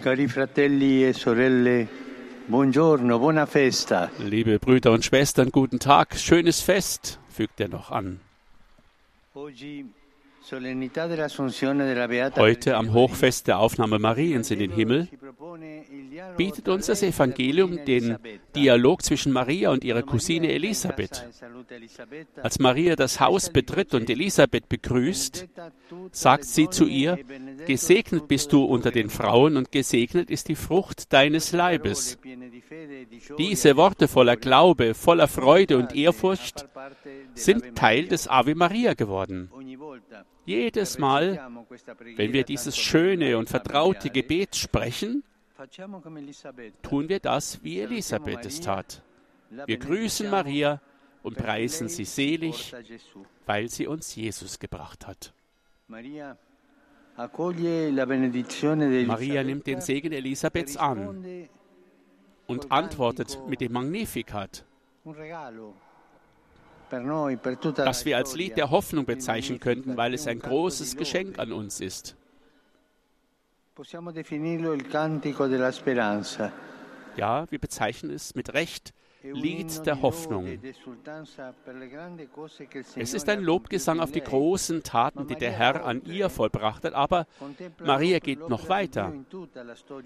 Cari fratelli e sorelle, buongiorno, buona festa. Liebe Brüder und Schwestern, guten Tag, schönes Fest, fügt er noch an. Heute am Hochfest der Aufnahme Mariens in den Himmel bietet uns das Evangelium den Dialog zwischen Maria und ihrer Cousine Elisabeth. Als Maria das Haus betritt und Elisabeth begrüßt, sagt sie zu ihr, Gesegnet bist du unter den Frauen und gesegnet ist die Frucht deines Leibes. Diese Worte voller Glaube, voller Freude und Ehrfurcht sind Teil des Ave Maria geworden. Jedes Mal, wenn wir dieses schöne und vertraute Gebet sprechen, tun wir das, wie Elisabeth es tat. Wir grüßen Maria und preisen sie selig, weil sie uns Jesus gebracht hat. Maria nimmt den Segen e Elisabeths an und antwortet mit dem Magnificat, das wir als Lied der Hoffnung bezeichnen könnten, weil es ein großes Geschenk an uns ist. Possiamo definirlo il cantico della speranza. Ja, wir bezeichnen es mit Recht Lied der Hoffnung. Es ist ein Lobgesang auf die großen Taten, die der Herr an ihr vollbracht hat, aber Maria geht noch weiter.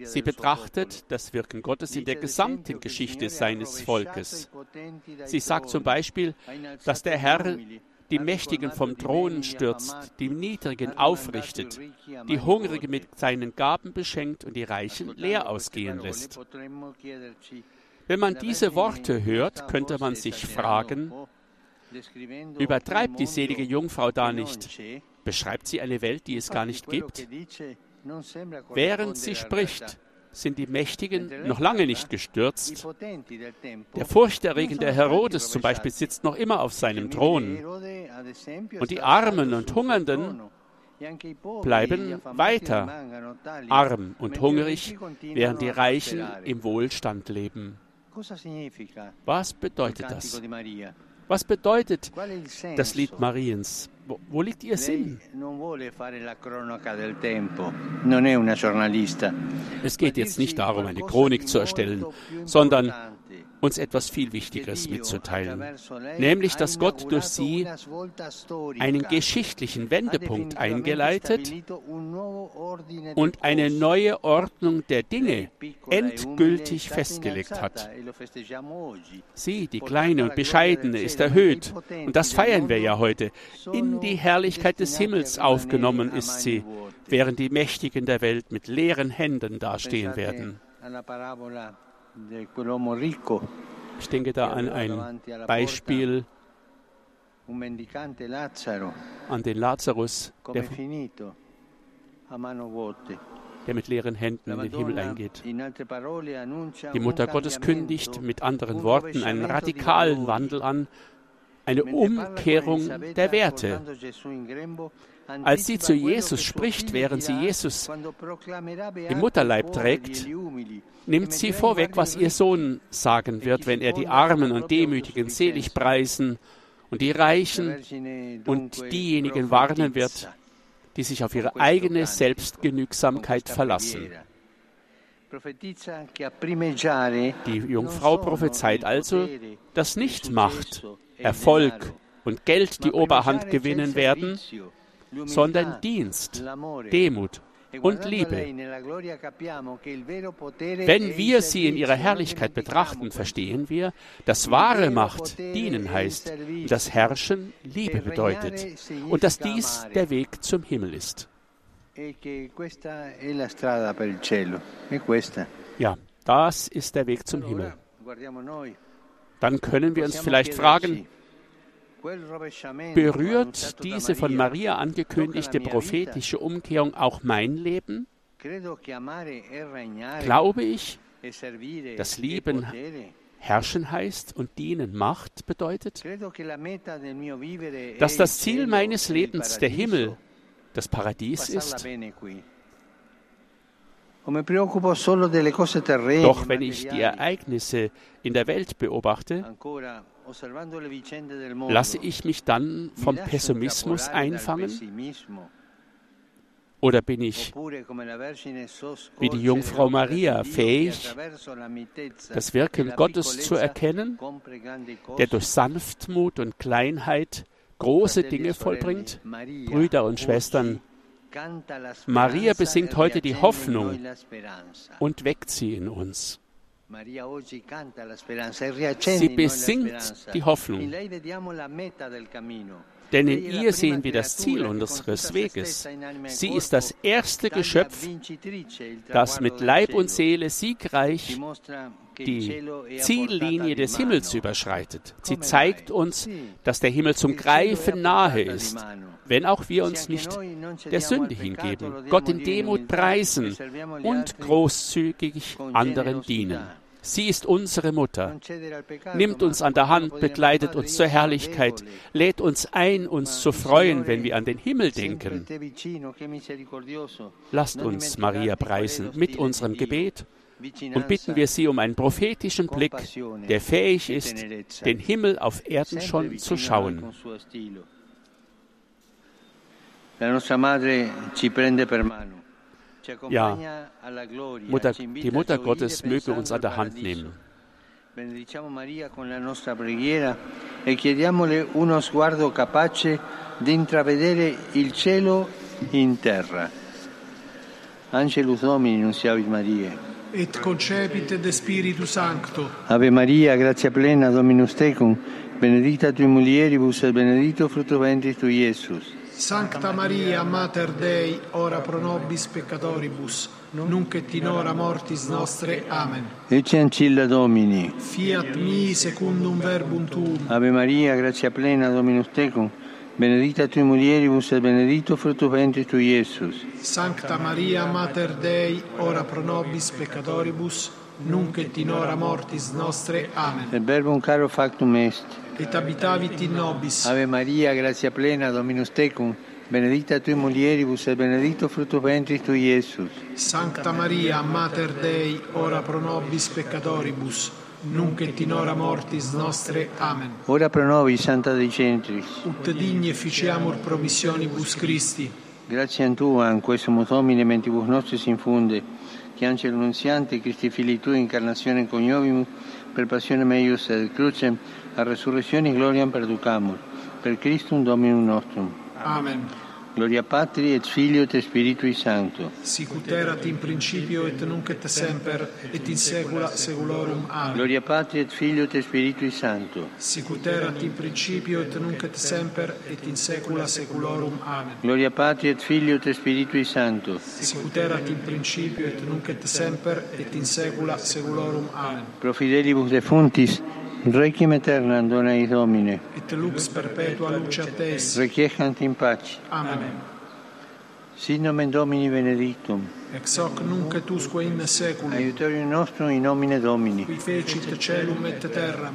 Sie betrachtet das Wirken Gottes in der gesamten Geschichte seines Volkes. Sie sagt zum Beispiel, dass der Herr die Mächtigen vom Thron stürzt, die Niedrigen aufrichtet, die Hungrigen mit seinen Gaben beschenkt und die Reichen leer ausgehen lässt. Wenn man diese Worte hört, könnte man sich fragen, übertreibt die selige Jungfrau da nicht? Beschreibt sie eine Welt, die es gar nicht gibt? Während sie spricht, sind die Mächtigen noch lange nicht gestürzt. Der furchterregende Herodes zum Beispiel sitzt noch immer auf seinem Thron. Und die Armen und Hungernden bleiben weiter arm und hungrig, während die Reichen im Wohlstand leben. Was bedeutet das? Was bedeutet das Lied Mariens? Wo, wo liegt ihr Sinn? Es geht jetzt nicht darum, eine Chronik zu erstellen, sondern uns etwas viel Wichtigeres mitzuteilen, nämlich dass Gott durch sie einen geschichtlichen Wendepunkt eingeleitet und eine neue Ordnung der Dinge endgültig festgelegt hat. Sie, die kleine und bescheidene, ist erhöht, und das feiern wir ja heute. In die Herrlichkeit des Himmels aufgenommen ist sie, während die Mächtigen der Welt mit leeren Händen dastehen werden. Ich denke da an ein Beispiel an den Lazarus, der, der mit leeren Händen in den Himmel eingeht. Die Mutter Gottes kündigt mit anderen Worten einen radikalen. Wandel an, eine Umkehrung der Werte. in grembo, Als sie zu Jesus spricht, während sie Jesus im Mutterleib trägt, e umili, nimmt sie vorweg, was ihr Sohn sagen wird, wenn er die Armen und Demütigen selig preisen und die Reichen und diejenigen warnen wird, die sich auf ihre eigene Selbstgenügsamkeit verlassen. Die Jungfrau prophezeit also, dass nicht Macht, e Erfolg und Geld die Oberhand gewinnen werden, sondern Dienst. Demut E und Liebe. Wenn wir sie in ihrer Herrlichkeit betrachten, verstehen wir, dass wahre Macht dienen heißt und das Herrschen Liebe bedeutet und dass dies der Weg zum Himmel ist. E questa. Ja, das ist der Weg zum Himmel. Dann können wir uns vielleicht fragen, berührt diese von Maria angekündigte prophetische Umkehrung auch mein Leben? E Glaube ich, e servire das e Lieben. Herrschen heißt und dienen Macht bedeutet? Dass das Ziel meines Lebens der. Himmel, das Paradies ist? Doch wenn ich die. Ereignisse in der Welt beobachte, lasse ich mich dann vom Pessimismus einfangen. Oder bin ich wie die Jungfrau Maria fähig, das Wirken Gottes zu erkennen, der durch Sanftmut und Kleinheit große Dinge vollbringt? Brüder und Schwestern, Maria besingt heute die Hoffnung und weckt sie in uns. Sie besingt die Hoffnung. Denn in ihr sehen wir das Ziel unseres Weges. Sie ist das erste Geschöpf, das mit Leib und Seele siegreich die Ziellinie des Himmels überschreitet. Sie zeigt uns, dass der Himmel zum Greifen nahe ist, wenn auch wir uns nicht der Sünde hingeben, Gott in Demut preisen und großzügig anderen dienen. Sie ist unsere Mutter, nimmt uns an der Hand, begleitet uns zur Herrlichkeit, lädt uns ein, uns zu freuen, wenn wir an den Himmel denken. Lasst uns Maria preisen mit unserem Gebet und bitten wir sie um einen prophetischen Blick, der fähig ist, den Himmel auf Erden schon zu schauen. La nostra madre ci prende per mano. Ja, Mutter, die Mutter Gottes möge uns an der Hand nehmen. Benediciamo Maria con la nostra preghiera e chiediamole uno sguardo capace di intravedere il cielo in terra. Angelus Domini, nunciavit Maria. Et concepit de Spiritu Sancto. Ave Maria, grazia plena, Dominus tecum, benedicta tui mulieribus et benedictus fructus ventris tui, Iesus. Sancta Maria, Mater Dei, ora pro nobis peccatoribus, nunc et in hora mortis nostre. Amen. Ecce ancilla Domini. Fiat mi secundum verbum tuum. Ave Maria, grazia plena, Dominus tecum, benedicta tui mulieribus et benedictus fructus ventris tui, Iesus. Sancta Maria, Mater Dei, ora pro nobis peccatoribus, nunc et in hora mortis nostre. Amen. Et verbum caro factum est. Et habitavit in nobis. Ave Maria, grazia plena, Dominus tecum, benedicta tui mulieribus et benedictus fructus ventris tui, Iesus. Sancta Maria, Mater Dei, ora pro nobis peccatoribus, nunc et in hora mortis nostre. Amen. Ora pro nobis, Santa Dei Centris. Ut digni efficiamur promissionibus Christi. Grazie a Tua, in questo Domine, mentibus nostris infunde, che angelo nunziante, Christi Fili Tui, incarnazione coniovimus, per passione meius et crucem, a resurrezione gloriam perducamur. Per Christum Dominum nostrum. Amen. Gloria Patri et Filio et Spiritui Sancto. Sicut erat in principio et nunc et semper et in saecula saeculorum. Amen. Gloria Patri et Filio et Spiritui Sancto. Sicut erat in principio et nunc et semper et in saecula saeculorum. Amen. Gloria Patri et Filio et Spiritui Sancto. Sicut erat in principio et nunc et semper et in saecula saeculorum. Amen. Pro fidelibus defuntis, Requiem aeternam dona eis Domine. Et lux perpetua luce a te. Requiescant in pace. Amen. Sit nomen Domini benedictum. Ex hoc nunc et usque in saeculum. Aiutorium nostrum in nomine Domini. Qui fecit celum et terram.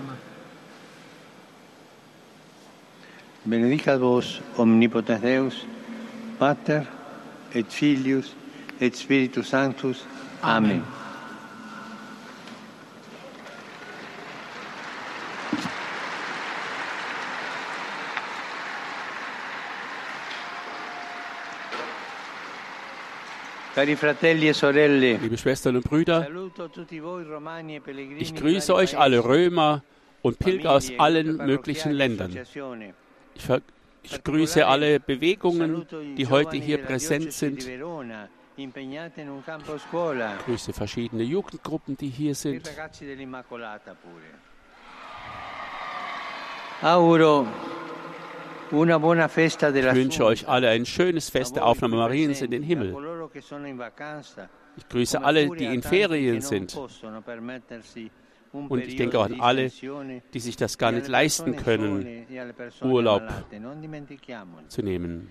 Benedicat vos omnipotens Deus, Pater et Filius et Spiritus Sanctus. Amen. Amen. Liebe Schwestern und Brüder, e ich grüße euch alle Römer und Pilger aus famiglie, allen möglichen Ländern. Ich, ich grüße alle Bewegungen, die heute hier präsent sind. Ich grüße verschiedene Jugendgruppen, die hier sind. Ich wünsche euch alle ein schönes Fest der Aufnahme Mariens in den Himmel. Ich grüße alle, die in Ferien sind. Und ich denke auch an alle, die sich das gar nicht leisten können, Urlaub zu nehmen.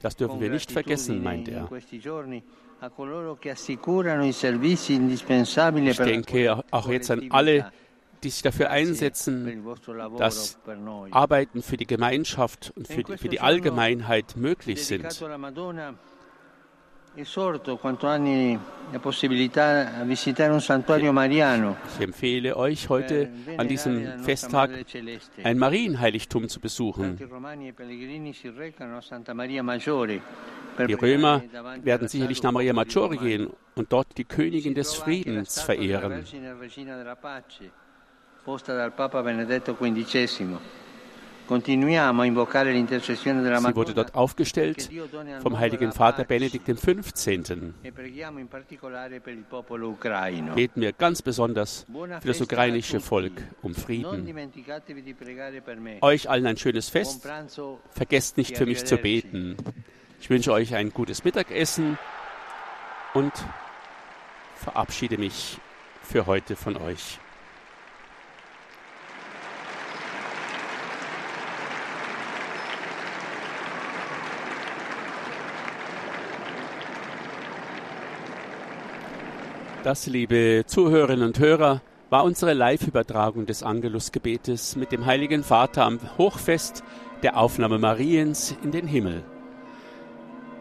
Das dürfen wir nicht vergessen, meint er. Ich denke auch jetzt an alle, die sich dafür einsetzen, dass Arbeiten für die Gemeinschaft und für die, für die Allgemeinheit möglich sind. Ich empfehle euch heute an diesem Festtag ein Marienheiligtum zu besuchen. E Die Römer werden sicherlich nach Maria Maggiore gehen und dort die Königin des Friedens verehren. Sie wurde dort aufgestellt vom heiligen Vater Benedikt XV. Beten wir ganz besonders für das ukrainische Volk um Frieden. Euch allen ein schönes Fest. Vergesst nicht für mich zu beten. Ich wünsche euch ein gutes Mittagessen und verabschiede mich für heute von euch. Das, liebe Zuhörerinnen und Hörer, war unsere Live-Übertragung des Angelusgebetes mit dem Heiligen Vater am Hochfest der Aufnahme Mariens in den Himmel.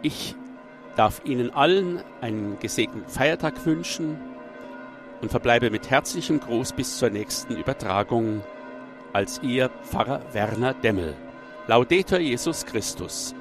Ich darf Ihnen allen einen gesegneten Feiertag wünschen und verbleibe mit herzlichem Gruß bis zur nächsten Übertragung als Ihr Pfarrer Werner Demmel. Laudetur Jesus Christus.